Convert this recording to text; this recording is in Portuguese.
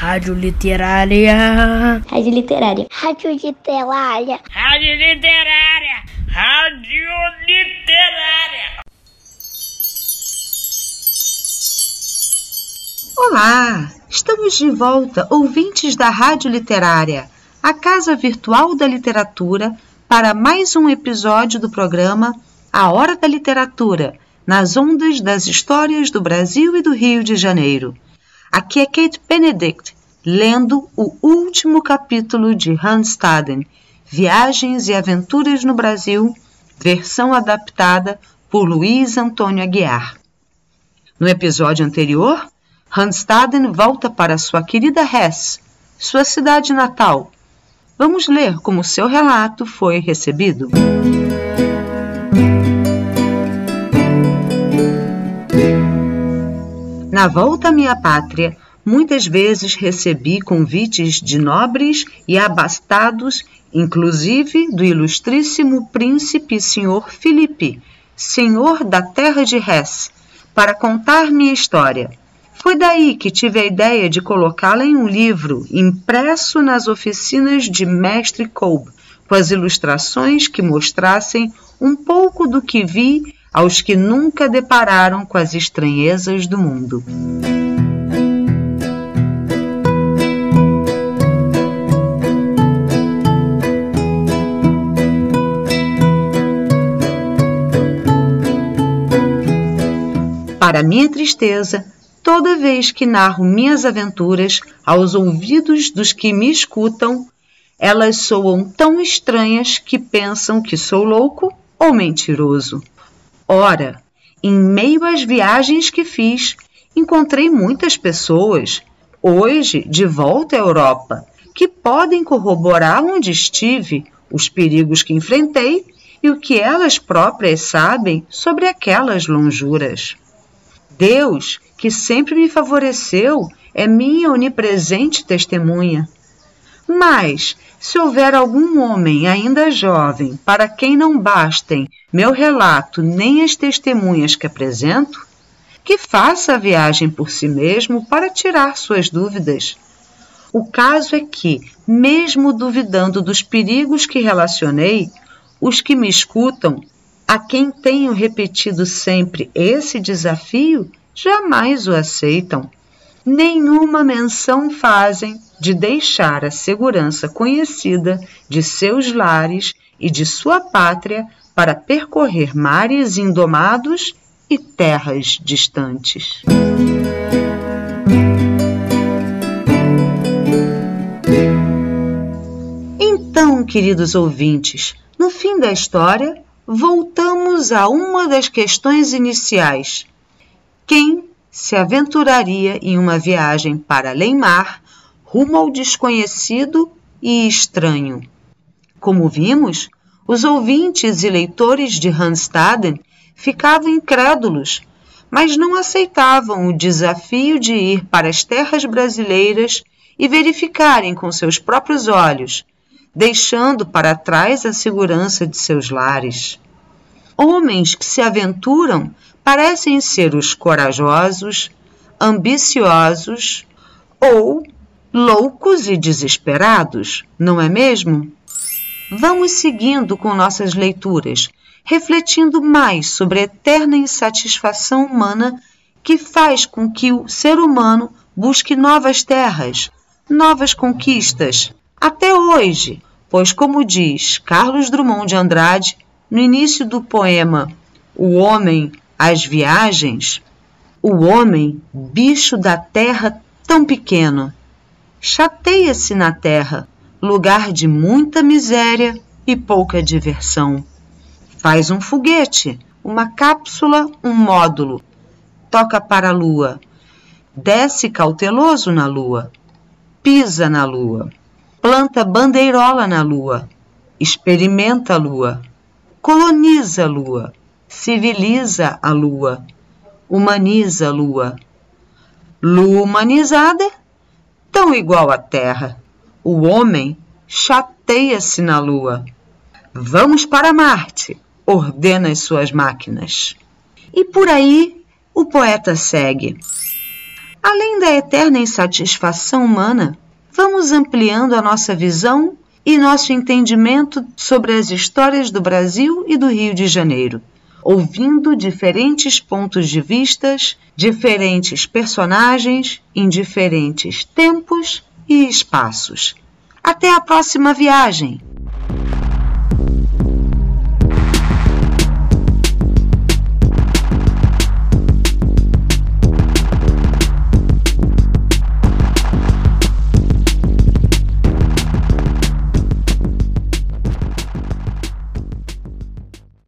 Rádio Literária. Rádio Literária. Rádio Literária. Rádio Literária. Rádio Literária. Olá, estamos de volta, ouvintes da Rádio Literária, a casa virtual da literatura, para mais um episódio do programa A Hora da Literatura, nas ondas das histórias do Brasil e do Rio de Janeiro. Aqui é Kate Benedict, lendo o último capítulo de Hans Staden, Viagens e Aventuras no Brasil, versão adaptada por Luiz Antônio Aguiar. No episódio anterior, Hans Staden volta para sua querida Hesse, sua cidade natal. Vamos ler como seu relato foi recebido. Na volta à minha pátria, muitas vezes recebi convites de nobres e abastados, inclusive do ilustríssimo príncipe senhor Filipe, senhor da terra de Hesse, para contar minha história. Foi daí que tive a ideia de colocá-la em um livro impresso nas oficinas de Mestre Kolb, com as ilustrações que mostrassem um pouco do que vi aos que nunca depararam com as estranhezas do mundo. Para minha tristeza, toda vez que narro minhas aventuras aos ouvidos dos que me escutam, elas soam tão estranhas que pensam que sou louco ou mentiroso. Ora, em meio às viagens que fiz, encontrei muitas pessoas, hoje de volta à Europa, que podem corroborar onde estive, os perigos que enfrentei e o que elas próprias sabem sobre aquelas lonjuras. Deus, que sempre me favoreceu, é minha onipresente testemunha. Mas, se houver algum homem ainda jovem para quem não bastem meu relato nem as testemunhas que apresento, que faça a viagem por si mesmo para tirar suas dúvidas. O caso é que, mesmo duvidando dos perigos que relacionei, os que me escutam, a quem tenho repetido sempre esse desafio, jamais o aceitam. Nenhuma menção fazem de deixar a segurança conhecida de seus lares e de sua pátria para percorrer mares indomados e terras distantes. Então, queridos ouvintes, no fim da história, voltamos a uma das questões iniciais. Quem se aventuraria em uma viagem para além-mar, rumo ao desconhecido e estranho? Como vimos, os ouvintes e leitores de Hanstaden ficavam incrédulos, mas não aceitavam o desafio de ir para as terras brasileiras e verificarem com seus próprios olhos, deixando para trás a segurança de seus lares. Homens que se aventuram parecem ser os corajosos, ambiciosos ou loucos e desesperados, não é mesmo? Vamos seguindo com nossas leituras, refletindo mais sobre a eterna insatisfação humana que faz com que o ser humano busque novas terras, novas conquistas, até hoje, pois, como diz Carlos Drummond de Andrade no início do poema O Homem, as Viagens, o homem, bicho da terra tão pequeno, chateia-se na terra lugar de muita miséria e pouca diversão. Faz um foguete, uma cápsula, um módulo. Toca para a lua. Desce cauteloso na lua. Pisa na lua. Planta bandeirola na lua. Experimenta a lua. Coloniza a lua. Civiliza a lua. Humaniza a lua. Lua humanizada, tão igual à Terra o homem chateia-se na Lua. Vamos para Marte, ordena as suas máquinas. E por aí o poeta segue. Além da eterna insatisfação humana, vamos ampliando a nossa visão e nosso entendimento sobre as histórias do Brasil e do Rio de Janeiro, ouvindo diferentes pontos de vistas, diferentes personagens em diferentes tempos e espaços. Até a próxima viagem!